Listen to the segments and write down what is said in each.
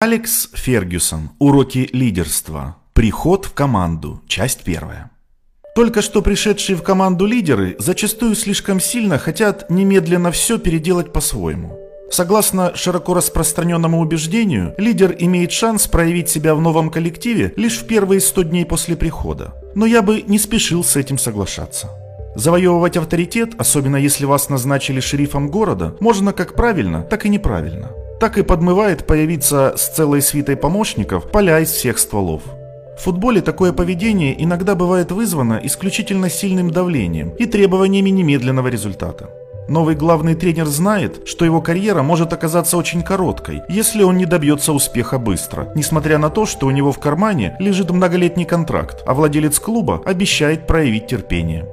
Алекс Фергюсон. Уроки лидерства. Приход в команду. Часть первая. Только что пришедшие в команду лидеры зачастую слишком сильно хотят немедленно все переделать по-своему. Согласно широко распространенному убеждению, лидер имеет шанс проявить себя в новом коллективе лишь в первые 100 дней после прихода. Но я бы не спешил с этим соглашаться. Завоевывать авторитет, особенно если вас назначили шерифом города, можно как правильно, так и неправильно так и подмывает появиться с целой свитой помощников поля из всех стволов. В футболе такое поведение иногда бывает вызвано исключительно сильным давлением и требованиями немедленного результата. Новый главный тренер знает, что его карьера может оказаться очень короткой, если он не добьется успеха быстро, несмотря на то, что у него в кармане лежит многолетний контракт, а владелец клуба обещает проявить терпение.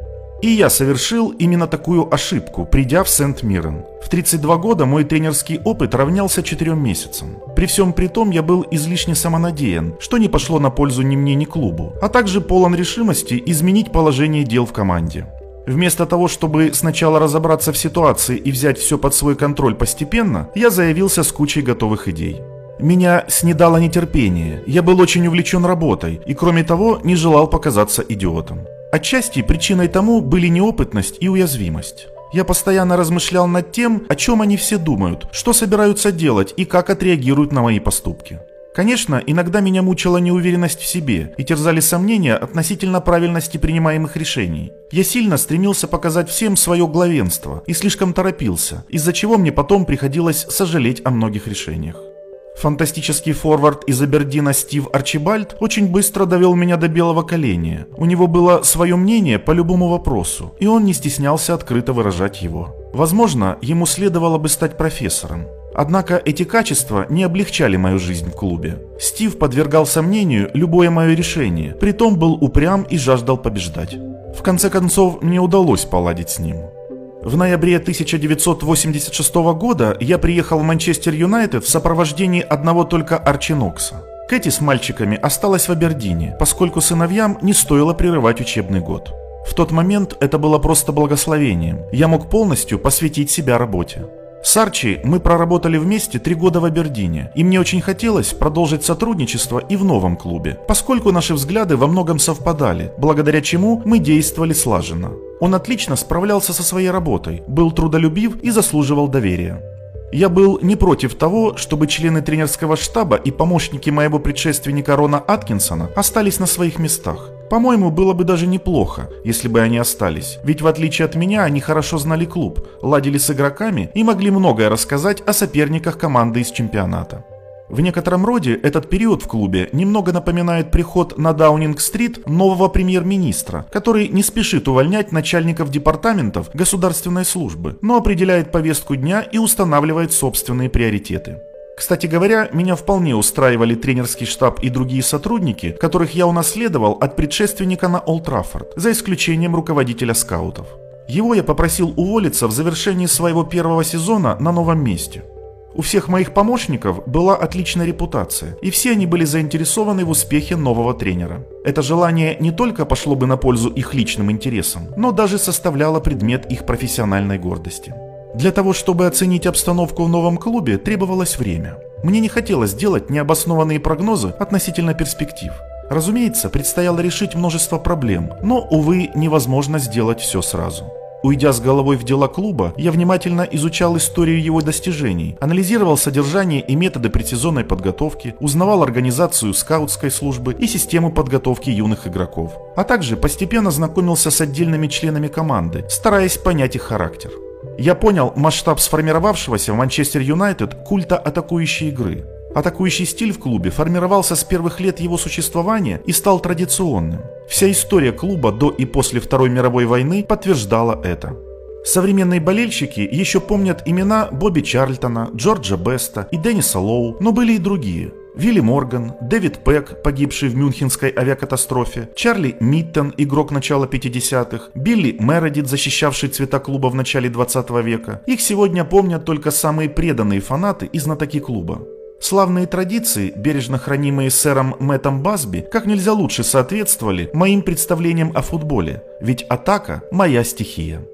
И я совершил именно такую ошибку, придя в Сент-Мирен. В 32 года мой тренерский опыт равнялся 4 месяцам. При всем при том я был излишне самонадеян, что не пошло на пользу ни мне, ни клубу, а также полон решимости изменить положение дел в команде. Вместо того, чтобы сначала разобраться в ситуации и взять все под свой контроль постепенно, я заявился с кучей готовых идей. Меня снедало нетерпение, я был очень увлечен работой и, кроме того, не желал показаться идиотом. Отчасти причиной тому были неопытность и уязвимость. Я постоянно размышлял над тем, о чем они все думают, что собираются делать и как отреагируют на мои поступки. Конечно, иногда меня мучила неуверенность в себе и терзали сомнения относительно правильности принимаемых решений. Я сильно стремился показать всем свое главенство и слишком торопился, из-за чего мне потом приходилось сожалеть о многих решениях. Фантастический форвард из Абердина Стив Арчибальд очень быстро довел меня до белого коленя. У него было свое мнение по любому вопросу, и он не стеснялся открыто выражать его. Возможно, ему следовало бы стать профессором. Однако эти качества не облегчали мою жизнь в клубе. Стив подвергал сомнению любое мое решение, притом был упрям и жаждал побеждать. В конце концов, мне удалось поладить с ним. В ноябре 1986 года я приехал в Манчестер Юнайтед в сопровождении одного только Арчи Нокса. Кэти с мальчиками осталась в Абердине, поскольку сыновьям не стоило прерывать учебный год. В тот момент это было просто благословением. Я мог полностью посвятить себя работе. С Арчи мы проработали вместе три года в Абердине, и мне очень хотелось продолжить сотрудничество и в новом клубе, поскольку наши взгляды во многом совпадали, благодаря чему мы действовали слаженно. Он отлично справлялся со своей работой, был трудолюбив и заслуживал доверия. Я был не против того, чтобы члены тренерского штаба и помощники моего предшественника Рона Аткинсона остались на своих местах. По-моему, было бы даже неплохо, если бы они остались, ведь в отличие от меня они хорошо знали клуб, ладили с игроками и могли многое рассказать о соперниках команды из чемпионата. В некотором роде этот период в клубе немного напоминает приход на Даунинг-стрит нового премьер-министра, который не спешит увольнять начальников департаментов государственной службы, но определяет повестку дня и устанавливает собственные приоритеты. Кстати говоря, меня вполне устраивали тренерский штаб и другие сотрудники, которых я унаследовал от предшественника на Олд Траффорд, за исключением руководителя скаутов. Его я попросил уволиться в завершении своего первого сезона на новом месте. У всех моих помощников была отличная репутация, и все они были заинтересованы в успехе нового тренера. Это желание не только пошло бы на пользу их личным интересам, но даже составляло предмет их профессиональной гордости. Для того, чтобы оценить обстановку в новом клубе, требовалось время. Мне не хотелось делать необоснованные прогнозы относительно перспектив. Разумеется, предстояло решить множество проблем, но, увы, невозможно сделать все сразу. Уйдя с головой в дела клуба, я внимательно изучал историю его достижений, анализировал содержание и методы предсезонной подготовки, узнавал организацию скаутской службы и систему подготовки юных игроков, а также постепенно знакомился с отдельными членами команды, стараясь понять их характер. Я понял масштаб сформировавшегося в Манчестер Юнайтед культа атакующей игры. Атакующий стиль в клубе формировался с первых лет его существования и стал традиционным. Вся история клуба до и после Второй мировой войны подтверждала это. Современные болельщики еще помнят имена Бобби Чарльтона, Джорджа Беста и Денниса Лоу, но были и другие – Вилли Морган, Дэвид Пэк, погибший в Мюнхенской авиакатастрофе, Чарли Миттон, игрок начала 50-х, Билли Мередит, защищавший цвета клуба в начале 20 века. Их сегодня помнят только самые преданные фанаты и знатоки клуба. Славные традиции, бережно хранимые сэром Мэттом Басби, как нельзя лучше соответствовали моим представлениям о футболе, ведь атака – моя стихия.